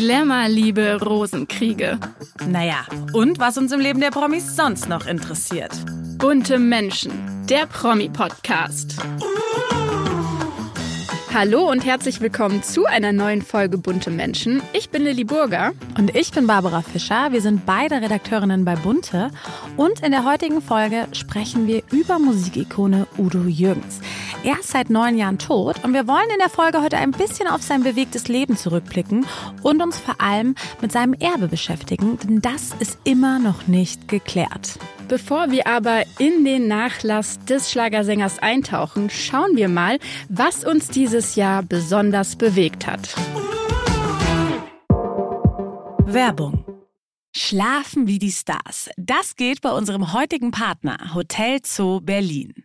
Glamour-Liebe, Rosenkriege. Naja, und was uns im Leben der Promis sonst noch interessiert. Bunte Menschen, der Promi-Podcast. Hallo und herzlich willkommen zu einer neuen Folge Bunte Menschen. Ich bin Lilly Burger. Und ich bin Barbara Fischer. Wir sind beide Redakteurinnen bei Bunte. Und in der heutigen Folge sprechen wir über Musikikone Udo Jürgens. Er ist seit neun Jahren tot und wir wollen in der Folge heute ein bisschen auf sein bewegtes Leben zurückblicken und uns vor allem mit seinem Erbe beschäftigen, denn das ist immer noch nicht geklärt. Bevor wir aber in den Nachlass des Schlagersängers eintauchen, schauen wir mal, was uns dieses Jahr besonders bewegt hat. Werbung Schlafen wie die Stars. Das geht bei unserem heutigen Partner Hotel Zoo Berlin.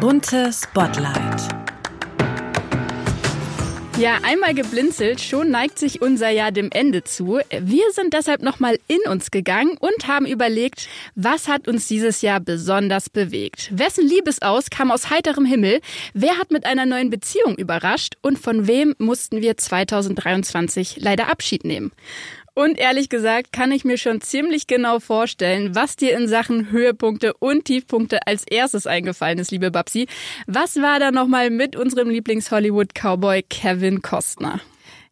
Bunte Spotlight. Ja, einmal geblinzelt, schon neigt sich unser Jahr dem Ende zu. Wir sind deshalb nochmal in uns gegangen und haben überlegt, was hat uns dieses Jahr besonders bewegt? Wessen Liebesaus kam aus heiterem Himmel? Wer hat mit einer neuen Beziehung überrascht? Und von wem mussten wir 2023 leider Abschied nehmen? Und ehrlich gesagt kann ich mir schon ziemlich genau vorstellen, was dir in Sachen Höhepunkte und Tiefpunkte als erstes eingefallen ist, liebe Babsi. Was war da nochmal mit unserem Lieblings-Hollywood-Cowboy Kevin Costner?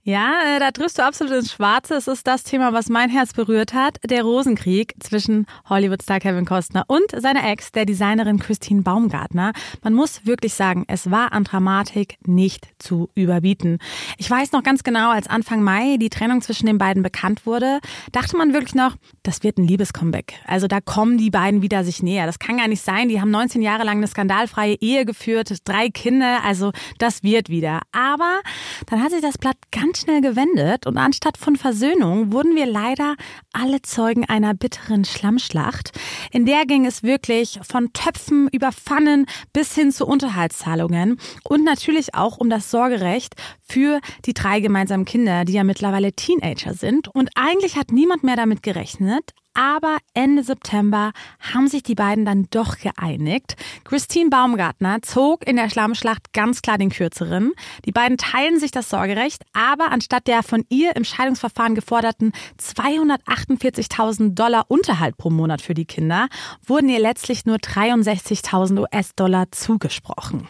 Ja, äh, da triffst du absolut ins Schwarze. Es ist das Thema, was mein Herz berührt hat. Der Rosenkrieg zwischen Hollywood-Star Kevin Costner und seiner Ex, der Designerin Christine Baumgartner. Man muss wirklich sagen, es war an Dramatik nicht zu überbieten. Ich weiß noch ganz genau, als Anfang Mai die Trennung zwischen den beiden bekannt wurde, dachte man wirklich noch, das wird ein Liebescomeback. Also da kommen die beiden wieder sich näher. Das kann gar nicht sein. Die haben 19 Jahre lang eine skandalfreie Ehe geführt, drei Kinder. Also das wird wieder. Aber dann hat sich das Blatt ganz schnell gewendet und anstatt von Versöhnung wurden wir leider alle Zeugen einer bitteren Schlammschlacht. In der ging es wirklich von Töpfen über Pfannen bis hin zu Unterhaltszahlungen und natürlich auch um das Sorgerecht für die drei gemeinsamen Kinder, die ja mittlerweile Teenager sind. Und eigentlich hat niemand mehr damit gerechnet, aber Ende September haben sich die beiden dann doch geeinigt. Christine Baumgartner zog in der Schlammschlacht ganz klar den Kürzeren. Die beiden teilen sich das Sorgerecht, aber anstatt der von ihr im Scheidungsverfahren geforderten 248.000 Dollar Unterhalt pro Monat für die Kinder, wurden ihr letztlich nur 63.000 US-Dollar zugesprochen.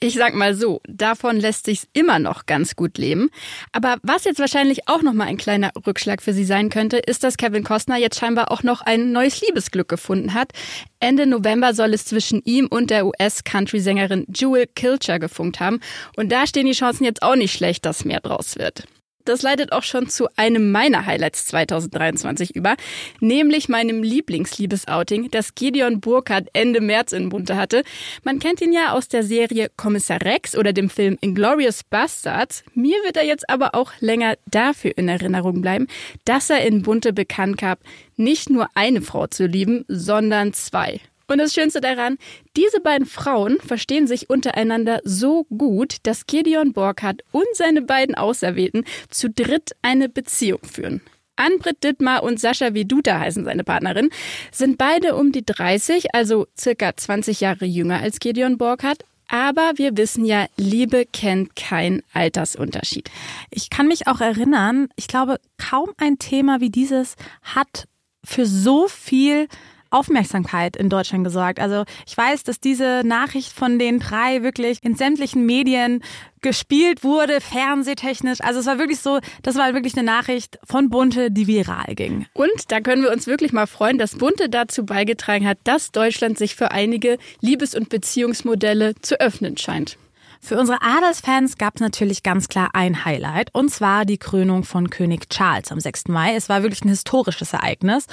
Ich sag mal so, davon lässt sich's immer noch ganz gut leben. Aber was jetzt wahrscheinlich auch noch mal ein kleiner Rückschlag für sie sein könnte, ist, dass Kevin Costner jetzt scheinbar auch noch ein neues Liebesglück gefunden hat. Ende November soll es zwischen ihm und der US-Country-Sängerin Jewel Kilcher gefunkt haben. Und da stehen die Chancen jetzt auch nicht schlecht, dass mehr draus wird. Das leitet auch schon zu einem meiner Highlights 2023 über, nämlich meinem Lieblingsliebeouting, das Gideon Burkhardt Ende März in Bunte hatte. Man kennt ihn ja aus der Serie Kommissar Rex oder dem Film Inglorious Bastards. Mir wird er jetzt aber auch länger dafür in Erinnerung bleiben, dass er in Bunte bekannt gab, nicht nur eine Frau zu lieben, sondern zwei. Und das Schönste daran, diese beiden Frauen verstehen sich untereinander so gut, dass Gideon Borkhardt und seine beiden Auserwählten zu dritt eine Beziehung führen. Anbrit Dittmar und Sascha Veduta heißen seine Partnerin, sind beide um die 30, also circa 20 Jahre jünger als Gideon Borkhardt. Aber wir wissen ja, Liebe kennt keinen Altersunterschied. Ich kann mich auch erinnern, ich glaube, kaum ein Thema wie dieses hat für so viel Aufmerksamkeit in Deutschland gesorgt. Also ich weiß, dass diese Nachricht von den drei wirklich in sämtlichen Medien gespielt wurde, fernsehtechnisch. Also es war wirklich so, das war wirklich eine Nachricht von Bunte, die viral ging. Und da können wir uns wirklich mal freuen, dass Bunte dazu beigetragen hat, dass Deutschland sich für einige Liebes- und Beziehungsmodelle zu öffnen scheint. Für unsere Adelsfans gab es natürlich ganz klar ein Highlight, und zwar die Krönung von König Charles am 6. Mai. Es war wirklich ein historisches Ereignis.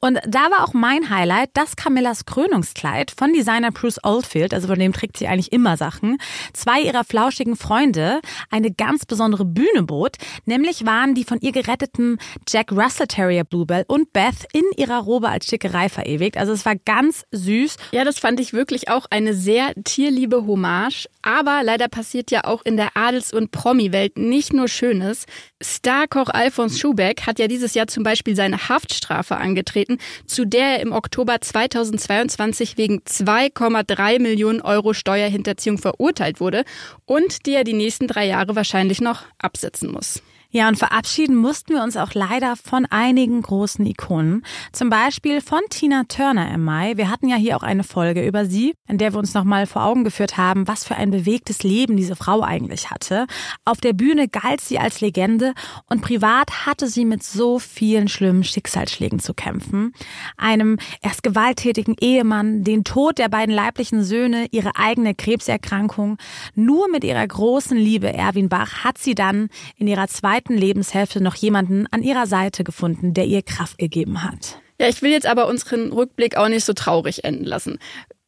Und da war auch mein Highlight, dass Camillas Krönungskleid von Designer Bruce Oldfield, also von dem trägt sie eigentlich immer Sachen, zwei ihrer flauschigen Freunde eine ganz besondere Bühne bot. Nämlich waren die von ihr geretteten Jack Russell Terrier Bluebell und Beth in ihrer Robe als Stickerei verewigt. Also es war ganz süß. Ja, das fand ich wirklich auch eine sehr tierliebe Hommage. Aber leider leider passiert ja auch in der Adels- und Promi-Welt nicht nur Schönes. Starkoch Alfons Schubeck hat ja dieses Jahr zum Beispiel seine Haftstrafe angetreten, zu der er im Oktober 2022 wegen 2,3 Millionen Euro Steuerhinterziehung verurteilt wurde und die er die nächsten drei Jahre wahrscheinlich noch absetzen muss. Ja, und verabschieden mussten wir uns auch leider von einigen großen Ikonen. Zum Beispiel von Tina Turner im Mai. Wir hatten ja hier auch eine Folge über sie, in der wir uns nochmal vor Augen geführt haben, was für ein bewegtes Leben diese Frau eigentlich hatte. Auf der Bühne galt sie als Legende und privat hatte sie mit so vielen schlimmen Schicksalsschlägen zu kämpfen. Einem erst gewalttätigen Ehemann, den Tod der beiden leiblichen Söhne, ihre eigene Krebserkrankung. Nur mit ihrer großen Liebe Erwin Bach hat sie dann in ihrer zweiten zweiten Lebenshälfte noch jemanden an ihrer Seite gefunden, der ihr Kraft gegeben hat. Ja, ich will jetzt aber unseren Rückblick auch nicht so traurig enden lassen.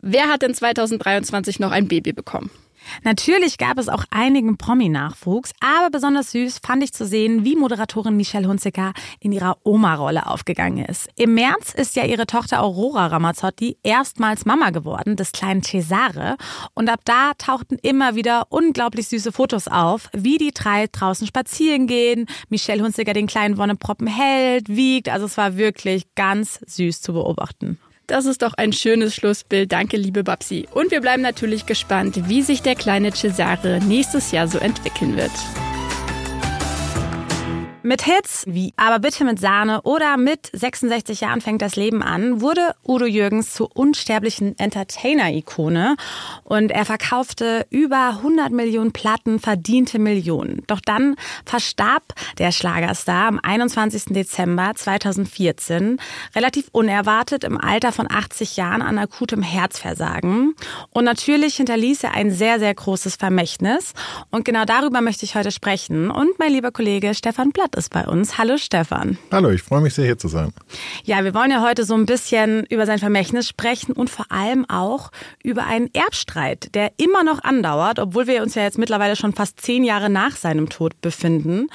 Wer hat denn 2023 noch ein Baby bekommen? Natürlich gab es auch einigen Promi-Nachwuchs, aber besonders süß fand ich zu sehen, wie Moderatorin Michelle Hunziker in ihrer Oma-Rolle aufgegangen ist. Im März ist ja ihre Tochter Aurora Ramazzotti erstmals Mama geworden, des kleinen Cesare. Und ab da tauchten immer wieder unglaublich süße Fotos auf, wie die drei draußen spazieren gehen, Michelle Hunziker den kleinen Wonneproppen hält, wiegt. Also es war wirklich ganz süß zu beobachten. Das ist doch ein schönes Schlussbild. Danke, liebe Babsi. Und wir bleiben natürlich gespannt, wie sich der kleine Cesare nächstes Jahr so entwickeln wird. Mit Hits wie Aber bitte mit Sahne oder mit 66 Jahren fängt das Leben an, wurde Udo Jürgens zur unsterblichen Entertainer-Ikone und er verkaufte über 100 Millionen Platten, verdiente Millionen. Doch dann verstarb der Schlagerstar am 21. Dezember 2014 relativ unerwartet im Alter von 80 Jahren an akutem Herzversagen. Und natürlich hinterließ er ein sehr, sehr großes Vermächtnis. Und genau darüber möchte ich heute sprechen. Und mein lieber Kollege Stefan Blatt ist bei uns. Hallo Stefan. Hallo, ich freue mich sehr hier zu sein. Ja, wir wollen ja heute so ein bisschen über sein Vermächtnis sprechen und vor allem auch über einen Erbstreit, der immer noch andauert, obwohl wir uns ja jetzt mittlerweile schon fast zehn Jahre nach seinem Tod befinden.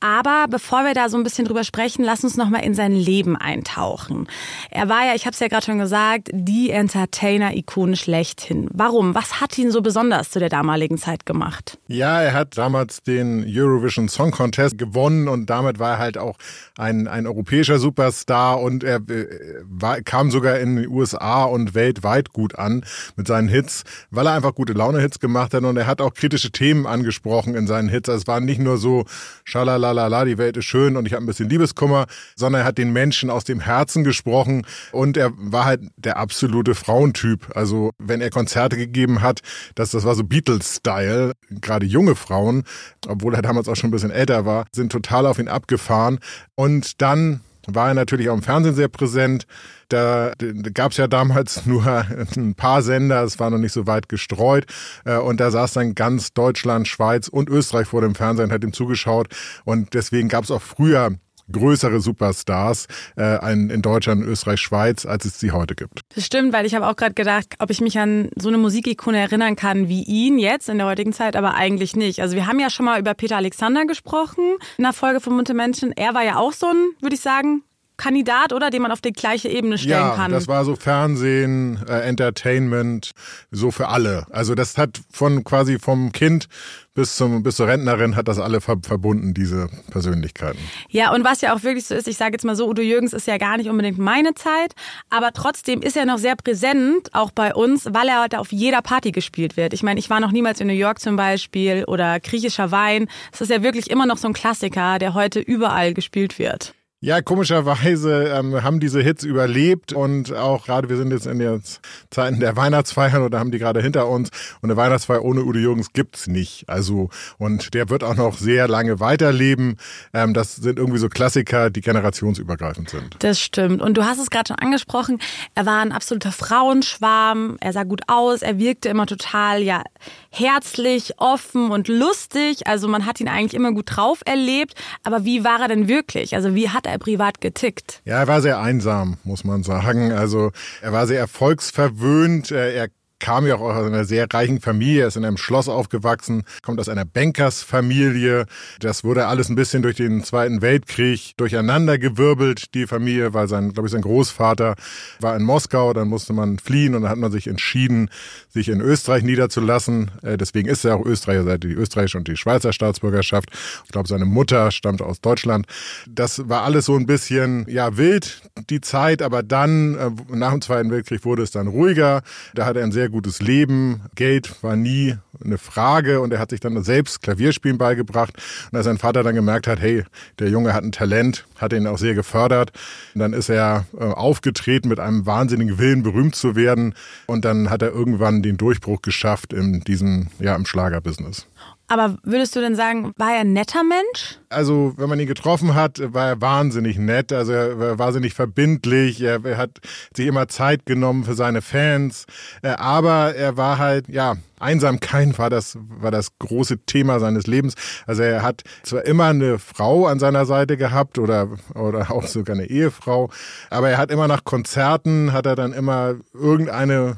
Aber bevor wir da so ein bisschen drüber sprechen, lass uns noch mal in sein Leben eintauchen. Er war ja, ich habe es ja gerade schon gesagt, die Entertainer-Ikone schlechthin. Warum? Was hat ihn so besonders zu der damaligen Zeit gemacht? Ja, er hat damals den Eurovision Song Contest gewonnen und damit war er halt auch ein, ein europäischer Superstar und er äh, war, kam sogar in den USA und weltweit gut an mit seinen Hits, weil er einfach gute Laune-Hits gemacht hat und er hat auch kritische Themen angesprochen in seinen Hits. Also es war nicht nur so, schalala la die Welt ist schön und ich habe ein bisschen Liebeskummer, sondern er hat den Menschen aus dem Herzen gesprochen und er war halt der absolute Frauentyp. Also wenn er Konzerte gegeben hat, das, das war so Beatles-Style. Gerade junge Frauen, obwohl er damals auch schon ein bisschen älter war, sind total auf ihn abgefahren. Und dann war er natürlich auch im Fernsehen sehr präsent. Da, gab es ja damals nur ein paar Sender, es war noch nicht so weit gestreut. Äh, und da saß dann ganz Deutschland, Schweiz und Österreich vor dem Fernseher und hat ihm zugeschaut. Und deswegen gab es auch früher größere Superstars äh, in Deutschland, Österreich, Schweiz, als es sie heute gibt. Das stimmt, weil ich habe auch gerade gedacht, ob ich mich an so eine Musikikone erinnern kann wie ihn jetzt in der heutigen Zeit, aber eigentlich nicht. Also wir haben ja schon mal über Peter Alexander gesprochen in der Folge von Munte Menschen. Er war ja auch so ein, würde ich sagen, Kandidat, oder? Den man auf die gleiche Ebene stellen ja, kann. Das war so Fernsehen, äh, Entertainment, so für alle. Also das hat von quasi vom Kind bis zum bis zur Rentnerin hat das alle ver verbunden, diese Persönlichkeiten. Ja, und was ja auch wirklich so ist, ich sage jetzt mal so, Udo Jürgens ist ja gar nicht unbedingt meine Zeit, aber trotzdem ist er noch sehr präsent, auch bei uns, weil er heute auf jeder Party gespielt wird. Ich meine, ich war noch niemals in New York zum Beispiel oder griechischer Wein. Es ist ja wirklich immer noch so ein Klassiker, der heute überall gespielt wird. Ja, komischerweise ähm, haben diese Hits überlebt und auch gerade wir sind jetzt in den Zeiten der Weihnachtsfeiern oder haben die gerade hinter uns und eine Weihnachtsfeier ohne Udo Jürgens gibt's nicht. Also und der wird auch noch sehr lange weiterleben. Ähm, das sind irgendwie so Klassiker, die generationsübergreifend sind. Das stimmt. Und du hast es gerade schon angesprochen. Er war ein absoluter Frauenschwarm. Er sah gut aus. Er wirkte immer total ja herzlich, offen und lustig. Also man hat ihn eigentlich immer gut drauf erlebt. Aber wie war er denn wirklich? Also wie hat er privat getickt? Ja, er war sehr einsam, muss man sagen. Also er war sehr erfolgsverwöhnt. Er kam ja auch aus einer sehr reichen Familie, ist in einem Schloss aufgewachsen, kommt aus einer Bankersfamilie. Das wurde alles ein bisschen durch den Zweiten Weltkrieg durcheinandergewirbelt, die Familie, weil sein, glaube ich, sein Großvater war in Moskau, dann musste man fliehen und dann hat man sich entschieden, sich in Österreich niederzulassen. Äh, deswegen ist er auch Österreicher, seit die österreichische und die Schweizer Staatsbürgerschaft. Ich glaube, seine Mutter stammt aus Deutschland. Das war alles so ein bisschen, ja, wild, die Zeit, aber dann, äh, nach dem Zweiten Weltkrieg wurde es dann ruhiger. Da hat er ein sehr gutes Leben. Geld war nie eine Frage und er hat sich dann selbst Klavierspielen beigebracht. Und als sein Vater dann gemerkt hat, hey, der Junge hat ein Talent, hat ihn auch sehr gefördert. Und dann ist er äh, aufgetreten mit einem wahnsinnigen Willen, berühmt zu werden. Und dann hat er irgendwann den Durchbruch geschafft in diesem, ja, im Schlagerbusiness. Aber würdest du denn sagen, war er ein netter Mensch? Also, wenn man ihn getroffen hat, war er wahnsinnig nett. Also, er war wahnsinnig verbindlich. Er, hat sich immer Zeit genommen für seine Fans. Äh, aber er war halt, ja, Einsamkeit war das, war das große Thema seines Lebens. Also, er hat zwar immer eine Frau an seiner Seite gehabt oder, oder auch sogar eine Ehefrau. Aber er hat immer nach Konzerten, hat er dann immer irgendeine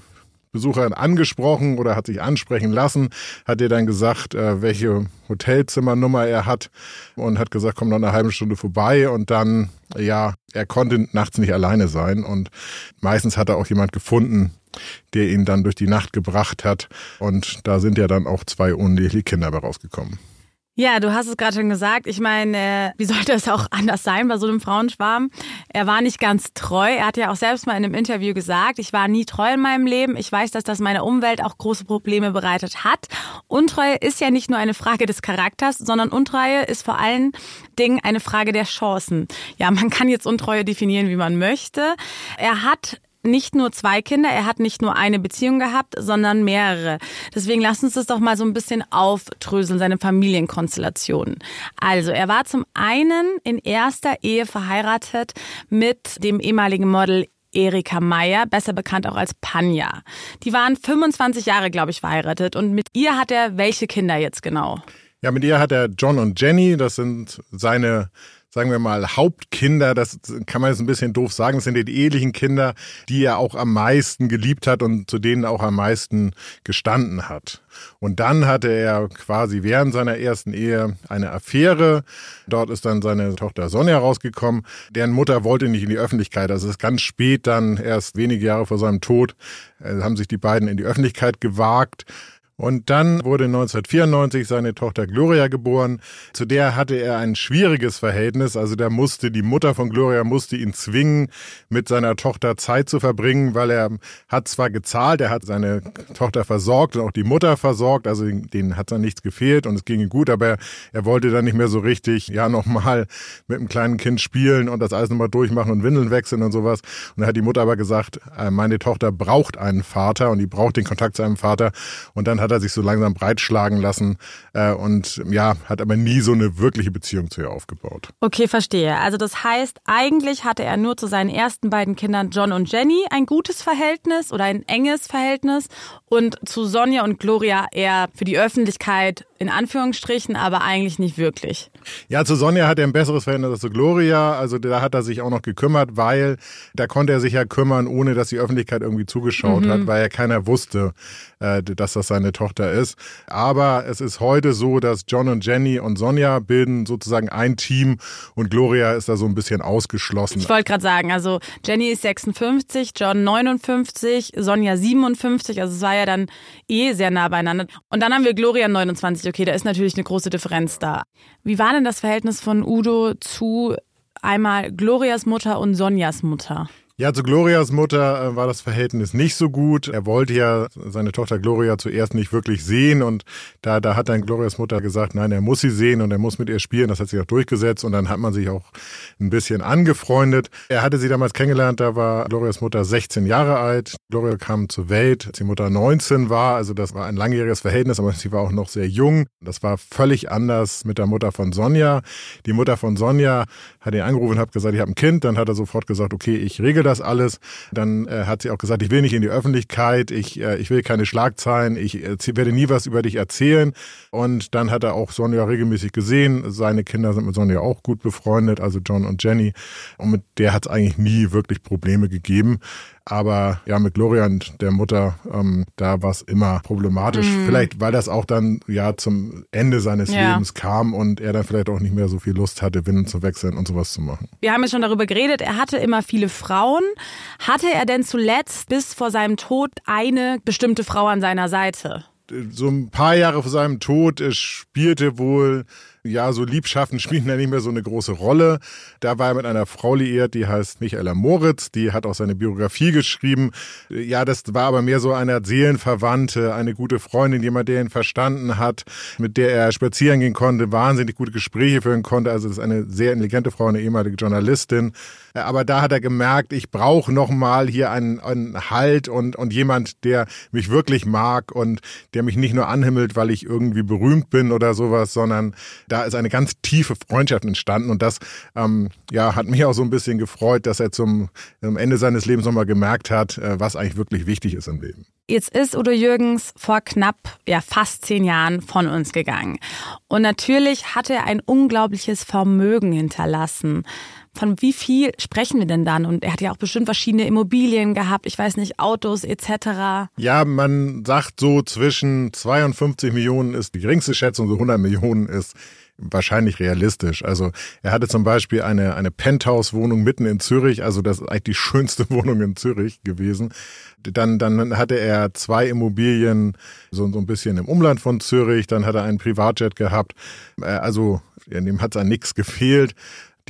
Besucherin angesprochen oder hat sich ansprechen lassen, hat ihr dann gesagt, äh, welche Hotelzimmernummer er hat und hat gesagt, komm noch eine halbe Stunde vorbei. Und dann, ja, er konnte nachts nicht alleine sein. Und meistens hat er auch jemand gefunden, der ihn dann durch die Nacht gebracht hat. Und da sind ja dann auch zwei uneheliche Kinder rausgekommen. Ja, du hast es gerade schon gesagt. Ich meine, wie sollte es auch anders sein bei so einem Frauenschwarm? Er war nicht ganz treu. Er hat ja auch selbst mal in einem Interview gesagt, ich war nie treu in meinem Leben. Ich weiß, dass das meiner Umwelt auch große Probleme bereitet hat. Untreue ist ja nicht nur eine Frage des Charakters, sondern Untreue ist vor allen Dingen eine Frage der Chancen. Ja, man kann jetzt Untreue definieren, wie man möchte. Er hat nicht nur zwei Kinder, er hat nicht nur eine Beziehung gehabt, sondern mehrere. Deswegen lass uns das doch mal so ein bisschen aufdröseln, seine Familienkonstellationen. Also, er war zum einen in erster Ehe verheiratet mit dem ehemaligen Model Erika Meyer, besser bekannt auch als Panja. Die waren 25 Jahre, glaube ich, verheiratet und mit ihr hat er welche Kinder jetzt genau? Ja, mit ihr hat er John und Jenny, das sind seine sagen wir mal, Hauptkinder, das kann man jetzt ein bisschen doof sagen, das sind die ehelichen Kinder, die er auch am meisten geliebt hat und zu denen auch am meisten gestanden hat. Und dann hatte er quasi während seiner ersten Ehe eine Affäre. Dort ist dann seine Tochter Sonja rausgekommen. Deren Mutter wollte nicht in die Öffentlichkeit. Also es ist ganz spät dann, erst wenige Jahre vor seinem Tod, äh, haben sich die beiden in die Öffentlichkeit gewagt. Und dann wurde 1994 seine Tochter Gloria geboren. Zu der hatte er ein schwieriges Verhältnis. Also da musste die Mutter von Gloria musste ihn zwingen, mit seiner Tochter Zeit zu verbringen, weil er hat zwar gezahlt, er hat seine Tochter versorgt und auch die Mutter versorgt. Also denen hat dann nichts gefehlt und es ging ihm gut, aber er wollte dann nicht mehr so richtig, ja, nochmal mit einem kleinen Kind spielen und das alles nochmal durchmachen und Windeln wechseln und sowas. Und dann hat die Mutter aber gesagt, äh, meine Tochter braucht einen Vater und die braucht den Kontakt zu einem Vater. Und dann hat hat er sich so langsam breitschlagen lassen äh, und ja, hat aber nie so eine wirkliche Beziehung zu ihr aufgebaut. Okay, verstehe. Also das heißt, eigentlich hatte er nur zu seinen ersten beiden Kindern John und Jenny ein gutes Verhältnis oder ein enges Verhältnis und zu Sonja und Gloria eher für die Öffentlichkeit in Anführungsstrichen, aber eigentlich nicht wirklich. Ja, zu Sonja hat er ein besseres Verhältnis als zu Gloria. Also da hat er sich auch noch gekümmert, weil da konnte er sich ja kümmern, ohne dass die Öffentlichkeit irgendwie zugeschaut mhm. hat, weil ja keiner wusste, äh, dass das seine Tochter ist. Aber es ist heute so, dass John und Jenny und Sonja bilden sozusagen ein Team und Gloria ist da so ein bisschen ausgeschlossen. Ich wollte gerade sagen, also Jenny ist 56, John 59, Sonja 57, also es war ja dann eh sehr nah beieinander. Und dann haben wir Gloria 29 okay, da ist natürlich eine große Differenz da. Wie war denn das Verhältnis von Udo zu einmal Glorias Mutter und Sonjas Mutter? Ja, zu Glorias Mutter äh, war das Verhältnis nicht so gut. Er wollte ja seine Tochter Gloria zuerst nicht wirklich sehen und da, da hat dann Glorias Mutter gesagt, nein, er muss sie sehen und er muss mit ihr spielen. Das hat sich auch durchgesetzt und dann hat man sich auch ein bisschen angefreundet. Er hatte sie damals kennengelernt, da war Glorias Mutter 16 Jahre alt. Gloria kam zur Welt, als die Mutter 19 war, also das war ein langjähriges Verhältnis, aber sie war auch noch sehr jung. Das war völlig anders mit der Mutter von Sonja. Die Mutter von Sonja hat ihn angerufen und hat gesagt, ich habe ein Kind. Dann hat er sofort gesagt, okay, ich regel das alles. Dann äh, hat sie auch gesagt, ich will nicht in die Öffentlichkeit, ich, äh, ich will keine Schlagzeilen, ich äh, werde nie was über dich erzählen. Und dann hat er auch Sonja regelmäßig gesehen. Seine Kinder sind mit Sonja auch gut befreundet, also John und Jenny. Und mit der hat es eigentlich nie wirklich Probleme gegeben. Aber ja, mit Gloria und der Mutter, ähm, da war es immer problematisch. Mhm. Vielleicht, weil das auch dann ja zum Ende seines ja. Lebens kam und er dann vielleicht auch nicht mehr so viel Lust hatte, Winden zu wechseln und sowas zu machen. Wir haben ja schon darüber geredet, er hatte immer viele Frauen. Hatte er denn zuletzt bis vor seinem Tod eine bestimmte Frau an seiner Seite? So ein paar Jahre vor seinem Tod spielte wohl ja, so Liebschaften spielen ja nicht mehr so eine große Rolle. Da war er mit einer Frau liiert, die heißt Michaela Moritz, die hat auch seine Biografie geschrieben. Ja, das war aber mehr so eine Seelenverwandte, eine gute Freundin, jemand, der ihn verstanden hat, mit der er spazieren gehen konnte, wahnsinnig gute Gespräche führen konnte. Also das ist eine sehr intelligente Frau, eine ehemalige Journalistin. Aber da hat er gemerkt, ich brauche nochmal hier einen, einen Halt und, und jemand, der mich wirklich mag und der mich nicht nur anhimmelt, weil ich irgendwie berühmt bin oder sowas, sondern da ist eine ganz tiefe Freundschaft entstanden und das ähm, ja, hat mich auch so ein bisschen gefreut, dass er zum, zum Ende seines Lebens nochmal gemerkt hat, äh, was eigentlich wirklich wichtig ist im Leben. Jetzt ist Udo Jürgens vor knapp, ja fast zehn Jahren von uns gegangen. Und natürlich hat er ein unglaubliches Vermögen hinterlassen. Von wie viel sprechen wir denn dann? Und er hat ja auch bestimmt verschiedene Immobilien gehabt, ich weiß nicht, Autos etc. Ja, man sagt so zwischen 52 Millionen ist die geringste Schätzung, so 100 Millionen ist wahrscheinlich realistisch. Also er hatte zum Beispiel eine, eine Penthouse-Wohnung mitten in Zürich, also das ist eigentlich die schönste Wohnung in Zürich gewesen. Dann, dann hatte er zwei Immobilien so, so ein bisschen im Umland von Zürich, dann hat er einen Privatjet gehabt. Äh, also dem hat es an nichts gefehlt.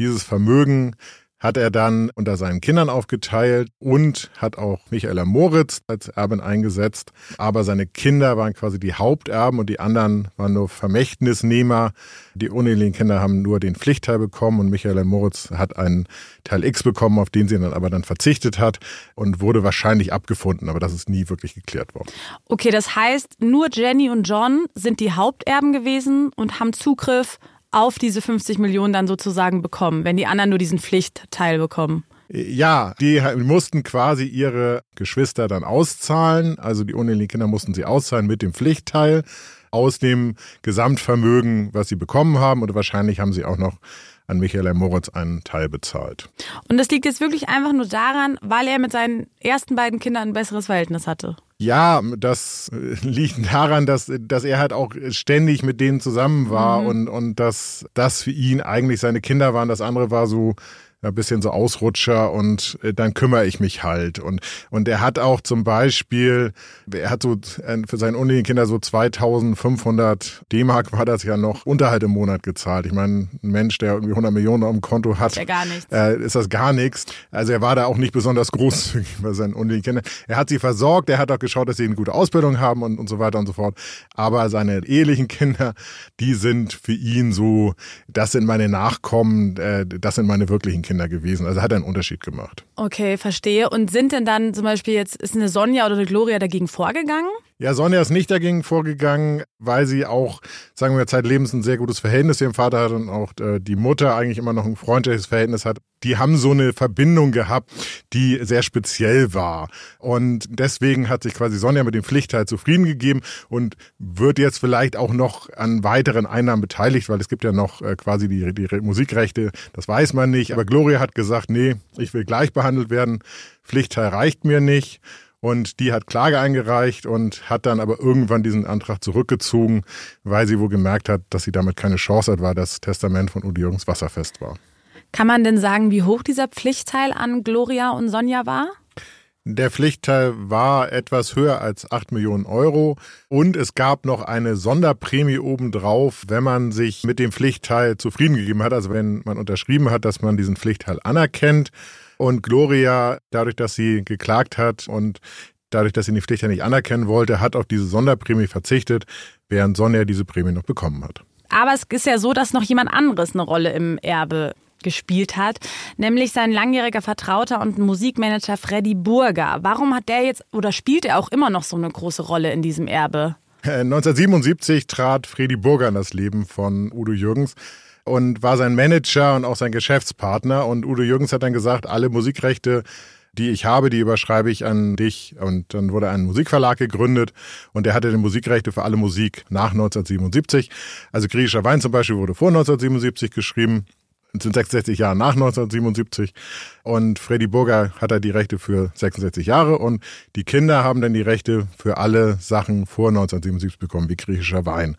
Dieses Vermögen hat er dann unter seinen Kindern aufgeteilt und hat auch Michaela Moritz als Erbin eingesetzt. Aber seine Kinder waren quasi die Haupterben und die anderen waren nur Vermächtnisnehmer. Die unehelichen Kinder haben nur den Pflichtteil bekommen und Michaela Moritz hat einen Teil X bekommen, auf den sie dann aber dann verzichtet hat und wurde wahrscheinlich abgefunden, aber das ist nie wirklich geklärt worden. Okay, das heißt, nur Jenny und John sind die Haupterben gewesen und haben Zugriff auf diese 50 Millionen dann sozusagen bekommen, wenn die anderen nur diesen Pflichtteil bekommen? Ja, die mussten quasi ihre Geschwister dann auszahlen. Also die unehelichen Kinder mussten sie auszahlen mit dem Pflichtteil aus dem Gesamtvermögen, was sie bekommen haben. Und wahrscheinlich haben sie auch noch an Michael Moritz einen Teil bezahlt. Und das liegt jetzt wirklich einfach nur daran, weil er mit seinen ersten beiden Kindern ein besseres Verhältnis hatte. Ja, das liegt daran, dass, dass er halt auch ständig mit denen zusammen war mhm. und, und dass das für ihn eigentlich seine Kinder waren. Das andere war so ein bisschen so Ausrutscher und äh, dann kümmere ich mich halt. Und, und er hat auch zum Beispiel, er hat so äh, für seine unehelichen Kinder so 2500 D-Mark war das ja noch Unterhalt im Monat gezahlt. Ich meine, ein Mensch, der irgendwie 100 Millionen auf dem Konto hat, ist, ja. Äh, ist das gar nichts. Also er war da auch nicht besonders großzügig bei seinen unehelichen Kindern. Er hat sie versorgt, er hat auch geschaut, dass sie eine gute Ausbildung haben und, und so weiter und so fort. Aber seine ehelichen Kinder, die sind für ihn so, das sind meine Nachkommen, äh, das sind meine wirklichen Kinder. Kinder gewesen. Also hat er einen Unterschied gemacht. Okay, verstehe. Und sind denn dann zum Beispiel jetzt, ist eine Sonja oder eine Gloria dagegen vorgegangen? Ja, Sonja ist nicht dagegen vorgegangen, weil sie auch, sagen wir, zeitlebens ein sehr gutes Verhältnis zu ihrem Vater hat und auch äh, die Mutter eigentlich immer noch ein freundliches Verhältnis hat. Die haben so eine Verbindung gehabt, die sehr speziell war. Und deswegen hat sich quasi Sonja mit dem Pflichtteil zufrieden gegeben und wird jetzt vielleicht auch noch an weiteren Einnahmen beteiligt, weil es gibt ja noch äh, quasi die, die Musikrechte, das weiß man nicht. Aber Gloria hat gesagt, nee, ich will gleich behandelt werden. Pflichtteil reicht mir nicht. Und die hat Klage eingereicht und hat dann aber irgendwann diesen Antrag zurückgezogen, weil sie wohl gemerkt hat, dass sie damit keine Chance hat, weil das Testament von Udi Jürgens wasserfest war. Kann man denn sagen, wie hoch dieser Pflichtteil an Gloria und Sonja war? Der Pflichtteil war etwas höher als 8 Millionen Euro und es gab noch eine Sonderprämie obendrauf, wenn man sich mit dem Pflichtteil zufrieden gegeben hat, also wenn man unterschrieben hat, dass man diesen Pflichtteil anerkennt Und Gloria, dadurch, dass sie geklagt hat und dadurch, dass sie die Pflicht ja nicht anerkennen wollte, hat auf diese Sonderprämie verzichtet, während Sonja diese Prämie noch bekommen hat. Aber es ist ja so, dass noch jemand anderes eine Rolle im Erbe gespielt hat, nämlich sein langjähriger Vertrauter und Musikmanager Freddy Burger. Warum hat der jetzt oder spielt er auch immer noch so eine große Rolle in diesem Erbe? 1977 äh, trat Freddy Burger in das Leben von Udo Jürgens und war sein Manager und auch sein Geschäftspartner. Und Udo Jürgens hat dann gesagt, alle Musikrechte die ich habe, die überschreibe ich an dich. Und dann wurde ein Musikverlag gegründet und der hatte die Musikrechte für alle Musik nach 1977. Also griechischer Wein zum Beispiel wurde vor 1977 geschrieben. Es sind 66 Jahre nach 1977 und Freddy Burger hat da die Rechte für 66 Jahre und die Kinder haben dann die Rechte für alle Sachen vor 1977 bekommen, wie griechischer Wein.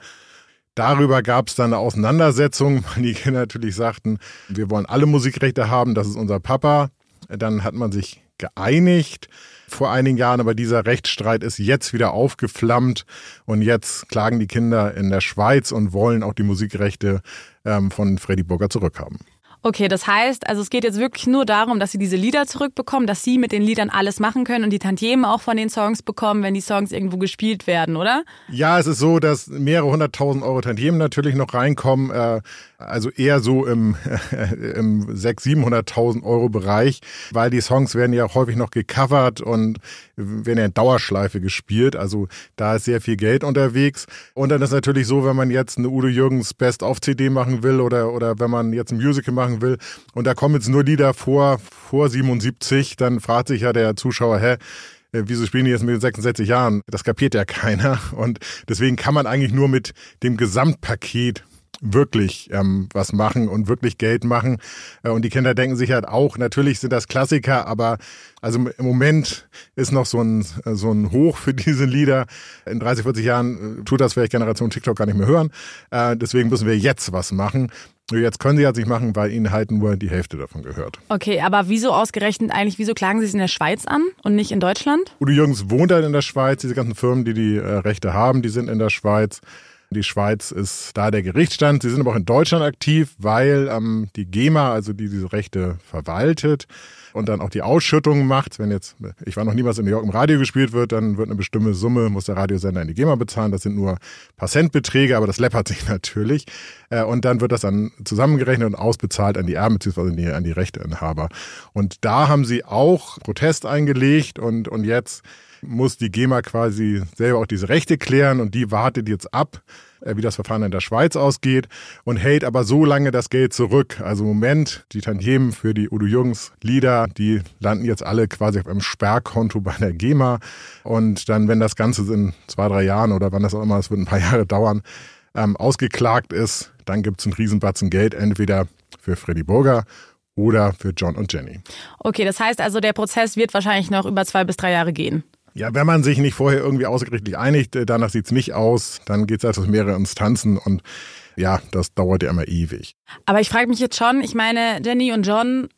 Darüber gab es dann eine Auseinandersetzung, weil die Kinder natürlich sagten, wir wollen alle Musikrechte haben, das ist unser Papa. Dann hat man sich geeinigt vor einigen Jahren, aber dieser Rechtsstreit ist jetzt wieder aufgeflammt und jetzt klagen die Kinder in der Schweiz und wollen auch die Musikrechte ähm, von Freddy Burger zurückhaben. Okay, das heißt, also es geht jetzt wirklich nur darum, dass sie diese Lieder zurückbekommen, dass sie mit den Liedern alles machen können und die Tantiemen auch von den Songs bekommen, wenn die Songs irgendwo gespielt werden, oder? Ja, es ist so, dass mehrere hunderttausend Euro Tantiemen natürlich noch reinkommen. Äh, also eher so im, im 600.000, 700.000 Euro Bereich, weil die Songs werden ja häufig noch gecovert und werden ja in Dauerschleife gespielt. Also da ist sehr viel Geld unterwegs. Und dann ist natürlich so, wenn man jetzt eine Udo Jürgens Best-of-CD machen will oder, oder wenn man jetzt ein Musical machen will und da kommen jetzt nur Lieder vor, vor 77, dann fragt sich ja der Zuschauer, hä, äh, wieso spielen die jetzt mit 66 Jahren? Das kapiert ja keiner. Und deswegen kann man eigentlich nur mit dem Gesamtpaket wirklich ähm, was machen und wirklich Geld machen. Äh, und die Kinder denken sich halt auch, natürlich sind das Klassiker, aber also im Moment ist noch so ein, so ein Hoch für diese Lieder. In 30, 40 Jahren äh, tut das vielleicht Generation TikTok gar nicht mehr hören. Äh, deswegen müssen wir jetzt was machen. Jetzt können sie ja nicht machen, weil ihnen halt nur die Hälfte davon gehört. Okay, aber wieso ausgerechnet eigentlich, wieso klagen sie es in der Schweiz an und nicht in Deutschland? Udo Jürgens wohnt halt in der Schweiz. Diese ganzen Firmen, die die äh, Rechte haben, die sind in der Schweiz. Die Schweiz ist da der Gerichtsstand. Sie sind aber auch in Deutschland aktiv, weil ähm, die GEMA, also die diese Rechte verwaltet und dann auch die Ausschüttung macht. Wenn jetzt, ich war noch niemals in New York im Radio gespielt wird, dann wird eine bestimmte Summe, muss der Radiosender in die GEMA bezahlen. Das sind nur paar Centbeträge, aber das läppert sich natürlich. Äh, und dann wird das dann zusammengerechnet und ausbezahlt an die Erben bzw. an die Rechteinhaber. Und da haben sie auch Protest eingelegt und, und jetzt muss die GEMA quasi selber auch diese Rechte klären und die wartet jetzt ab, äh, wie das Verfahren in der Schweiz ausgeht und hält aber so lange das Geld zurück. Also im Moment, die Tantiemen für die Udo Jürgens Lieder, die landen jetzt alle quasi auf einem Sperrkonto bei der GEMA und dann, wenn das Ganze in zwei, drei Jahren oder wann das auch immer, es wird ein paar Jahre dauern, ähm, ausgeklagt ist, dann gibt es einen Riesenbatzen Geld, entweder für Freddy Burger oder für John und Jenny. Okay, das heißt also, der Prozess wird wahrscheinlich noch über zwei bis drei Jahre gehen. Ja, wenn man sich nicht vorher irgendwie außergerichtlich einigt, äh, danach sieht's nicht aus, dann geht's also mehrere Instanzen und ja, das dauert ja immer ewig. Aber ich frage mich jetzt schon, ich meine, Jenny und John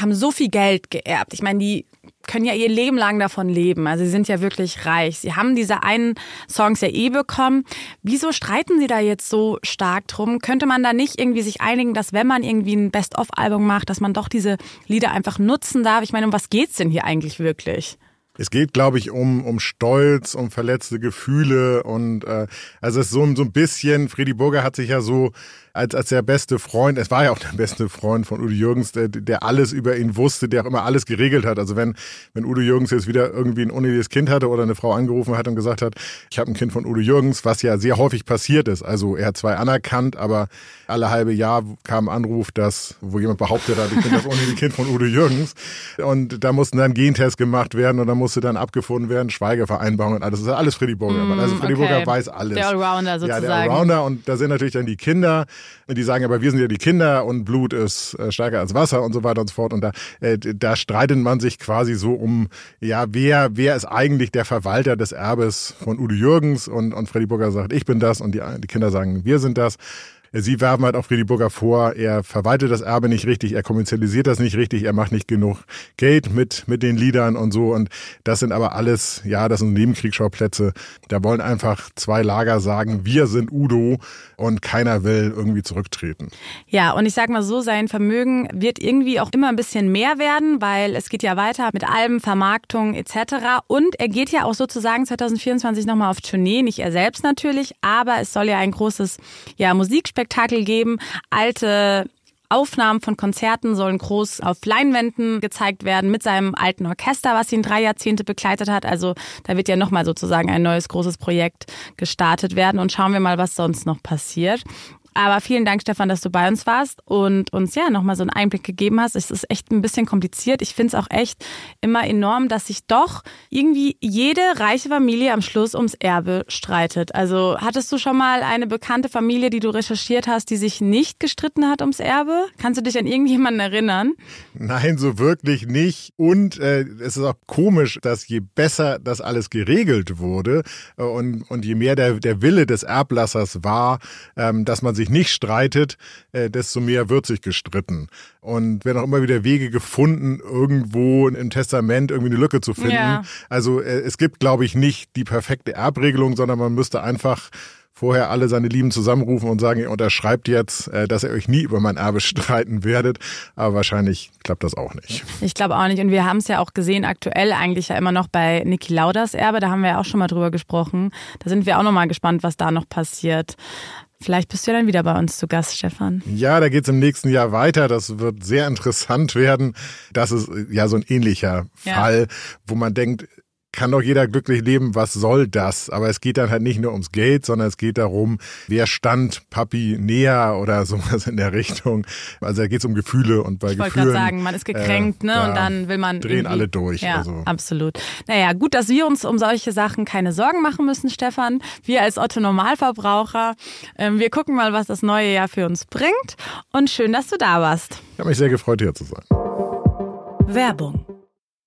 haben so viel Geld geerbt. Ich meine, die können ja ihr Leben lang davon leben. Also sie sind ja wirklich reich. Sie haben diese einen Songs ja eh bekommen. Wieso streiten sie da jetzt so stark drum? Könnte man da nicht irgendwie sich einigen, dass wenn man irgendwie ein Best-of-Album macht, dass man doch diese Lieder einfach nutzen darf? Ich meine, um was geht's denn hier eigentlich wirklich? Es geht, glaube ich, um, um Stolz, um verletzte Gefühle und äh, also es ist so, so ein bisschen, Freddy Burger hat sich ja so als, als der beste Freund, es war ja auch der beste Freund von Udo Jürgens, der, der alles über ihn wusste, der auch immer alles geregelt hat. Also wenn, wenn Udo Jürgens jetzt wieder irgendwie ein unnötiges Kind hatte oder eine Frau angerufen hat und gesagt hat, ich habe ein Kind von Udo Jürgens, was ja sehr häufig passiert ist. Also er hat zwei anerkannt, aber alle halbe Jahr kam ein Anruf, dass, wo jemand behauptet hat, ich bin das unnötige Kind von Udo Jürgens. Und da mussten dann Gentests gemacht werden und da musste dann abgefunden werden, Schweigevereinbarung und alles. Das ist alles Freddy Burger. Mm, also Freddy okay. Burger weiß alles. Der Allrounder sozusagen. Ja, der Allrounder und da sind natürlich dann die Kinder, die sagen, aber wir sind ja die Kinder und Blut ist äh, stärker als Wasser und so weiter und so fort. Und da, äh, da streitet man sich quasi so um, ja, wer, wer ist eigentlich der Verwalter des Erbes von Udo Jürgens? Und, und Freddy Burger sagt, ich bin das und die, die Kinder sagen, wir sind das. Sie werben halt auch Friedi Burger vor, er verwaltet das Erbe nicht richtig, er kommerzialisiert das nicht richtig, er macht nicht genug Geld mit, mit den Liedern und so. Und das sind aber alles, ja, das sind Nebenkriegsschauplätze. Da wollen einfach zwei Lager sagen, wir sind Udo und keiner will irgendwie zurücktreten. Ja, und ich sag mal so, sein Vermögen wird irgendwie auch immer ein bisschen mehr werden, weil es geht ja weiter mit Alben, Vermarktung etc. Und er geht ja auch sozusagen 2024 nochmal auf Tournee, nicht er selbst natürlich, aber es soll ja ein großes ja, Musikspektakel geben. Alte Aufnahmen von Konzerten sollen groß auf Leinwänden gezeigt werden mit seinem alten Orchester, was ihn drei Jahrzehnte begleitet hat. Also da wird ja nochmal sozusagen ein neues großes Projekt gestartet werden und schauen wir mal, was sonst noch passiert. Aber vielen Dank, Stefan, dass du bei uns warst und uns ja nochmal so einen Einblick gegeben hast. Es ist echt ein bisschen kompliziert. Ich finde es auch echt immer enorm, dass sich doch irgendwie jede reiche Familie am Schluss ums Erbe streitet. Also hattest du schon mal eine bekannte Familie, die du recherchiert hast, die sich nicht gestritten hat ums Erbe? Kannst du dich an irgendjemanden erinnern? Nein, so wirklich nicht. Und äh, es ist auch komisch, dass je besser das alles geregelt wurde äh, und, und je mehr der, der Wille des Erblassers war, ähm, dass man sich sich nicht streitet, äh, desto mehr wird sich gestritten. Und werden auch immer wieder Wege gefunden, irgendwo im Testament irgendwie eine Lücke zu finden. Ja. Also äh, es gibt, glaube ich, nicht die perfekte Erbregelung, sondern man müsste einfach vorher alle seine Lieben zusammenrufen und sagen, ihr unterschreibt jetzt, äh, dass ihr euch nie über mein Erbe streiten werdet. Aber wahrscheinlich klappt das auch nicht. Ich glaube auch nicht. Und wir haben es ja auch gesehen, aktuell eigentlich ja immer noch bei Niki Lauders Erbe. Da haben wir ja auch schon mal drüber gesprochen. Da sind wir auch noch mal gespannt, was da noch passiert. Vielleicht bist du ja dann wieder bei uns zu Gast, Stefan. Ja, da geht es im nächsten Jahr weiter. Das wird sehr interessant werden. Das ist ja so ein ähnlicher ja. Fall, wo man denkt, kann doch jeder glücklich leben, was soll das? Aber es geht dann halt nicht nur ums Geld, sondern es geht darum, wer stand Papi näher oder sowas in der Richtung. Also da geht es um Gefühle und bei ich Gefühlen. Ich wollte gerade sagen, man ist gekränkt, äh, ne? Und dann will man. Drehen alle durch. Ja, also. absolut. Naja, gut, dass wir uns um solche Sachen keine Sorgen machen müssen, Stefan. Wir als Otto Normalverbraucher. Ähm, wir gucken mal, was das neue Jahr für uns bringt. Und schön, dass du da warst. Ich habe mich sehr gefreut, hier zu sein. Werbung.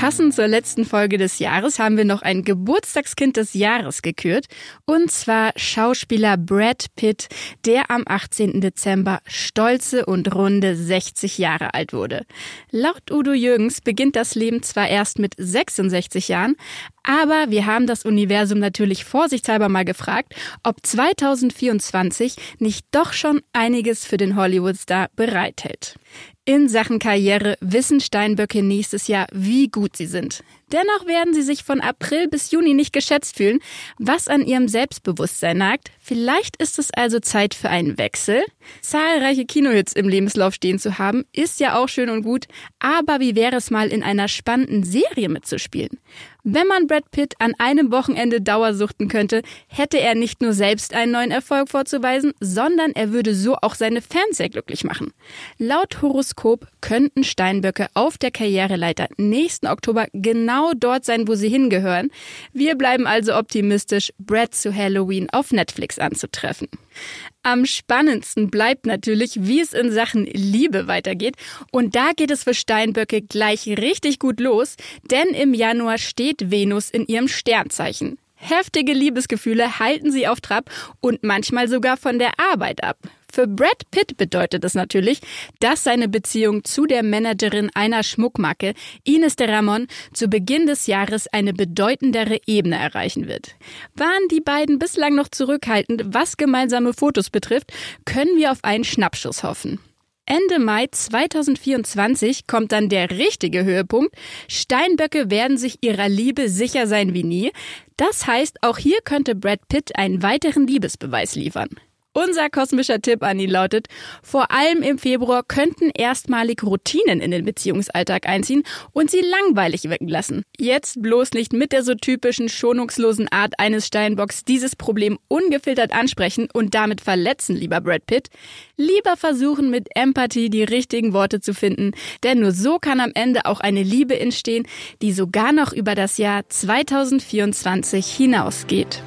Passend zur letzten Folge des Jahres haben wir noch ein Geburtstagskind des Jahres gekürt. Und zwar Schauspieler Brad Pitt, der am 18. Dezember stolze und runde 60 Jahre alt wurde. Laut Udo Jürgens beginnt das Leben zwar erst mit 66 Jahren, aber wir haben das Universum natürlich vorsichtshalber mal gefragt, ob 2024 nicht doch schon einiges für den Hollywood-Star bereithält. In Sachen Karriere wissen Steinböcke nächstes Jahr, wie gut sie sind. Dennoch werden sie sich von April bis Juni nicht geschätzt fühlen, was an ihrem Selbstbewusstsein nagt. Vielleicht ist es also Zeit für einen Wechsel. Zahlreiche Kinohits im Lebenslauf stehen zu haben, ist ja auch schön und gut, aber wie wäre es mal in einer spannenden Serie mitzuspielen? Wenn man Brad Pitt an einem Wochenende dauersuchten könnte, hätte er nicht nur selbst einen neuen Erfolg vorzuweisen, sondern er würde so auch seine Fans sehr glücklich machen. Laut Horoskop könnten Steinböcke auf der Karriereleiter nächsten Oktober genau dort sein, wo sie hingehören. Wir bleiben also optimistisch, Brad zu Halloween auf Netflix anzutreffen. Am spannendsten bleibt natürlich, wie es in Sachen Liebe weitergeht. Und da geht es für Steinböcke gleich richtig gut los, denn im Januar steht Venus in ihrem Sternzeichen. Heftige Liebesgefühle halten sie auf Trab und manchmal sogar von der Arbeit ab. Für Brad Pitt bedeutet es natürlich, dass seine Beziehung zu der Managerin einer Schmuckmarke, Ines de Ramon, zu Beginn des Jahres eine bedeutendere Ebene erreichen wird. Waren die beiden bislang noch zurückhaltend, was gemeinsame Fotos betrifft, können wir auf einen Schnappschuss hoffen. Ende Mai 2024 kommt dann der richtige Höhepunkt. Steinböcke werden sich ihrer Liebe sicher sein wie nie. Das heißt, auch hier könnte Brad Pitt einen weiteren Liebesbeweis liefern. Unser kosmischer Tipp an ihn lautet, vor allem im Februar könnten erstmalig Routinen in den Beziehungsalltag einziehen und sie langweilig wirken lassen. Jetzt bloß nicht mit der so typischen schonungslosen Art eines Steinbocks dieses Problem ungefiltert ansprechen und damit verletzen, lieber Brad Pitt. Lieber versuchen mit Empathie die richtigen Worte zu finden, denn nur so kann am Ende auch eine Liebe entstehen, die sogar noch über das Jahr 2024 hinausgeht.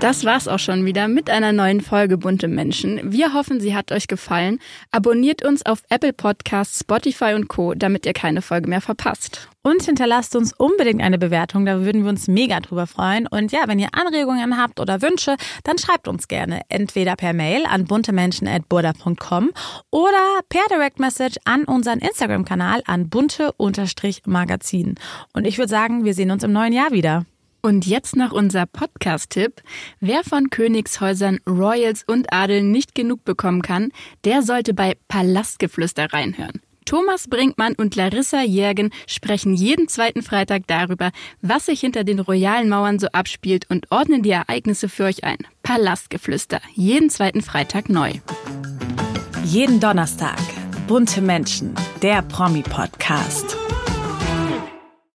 Das war's auch schon wieder mit einer neuen Folge Bunte Menschen. Wir hoffen, sie hat euch gefallen. Abonniert uns auf Apple Podcasts, Spotify und Co., damit ihr keine Folge mehr verpasst. Und hinterlasst uns unbedingt eine Bewertung, da würden wir uns mega drüber freuen. Und ja, wenn ihr Anregungen habt oder Wünsche, dann schreibt uns gerne entweder per Mail an buntemenschen.burda.com oder per Direct Message an unseren Instagram-Kanal an bunte-magazin. Und ich würde sagen, wir sehen uns im neuen Jahr wieder. Und jetzt noch unser Podcast-Tipp. Wer von Königshäusern, Royals und Adeln nicht genug bekommen kann, der sollte bei Palastgeflüster reinhören. Thomas Brinkmann und Larissa Jergen sprechen jeden zweiten Freitag darüber, was sich hinter den royalen Mauern so abspielt und ordnen die Ereignisse für euch ein. Palastgeflüster, jeden zweiten Freitag neu. Jeden Donnerstag. Bunte Menschen, der Promi-Podcast.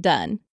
done.